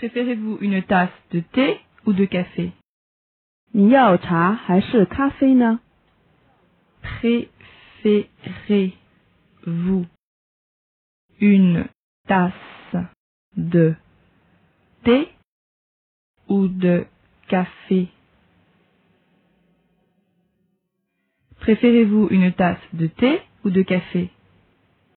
Préférez-vous une tasse de thé ou de café? Préférez-vous une tasse de thé ou de café? Préférez-vous une tasse de thé ou de café?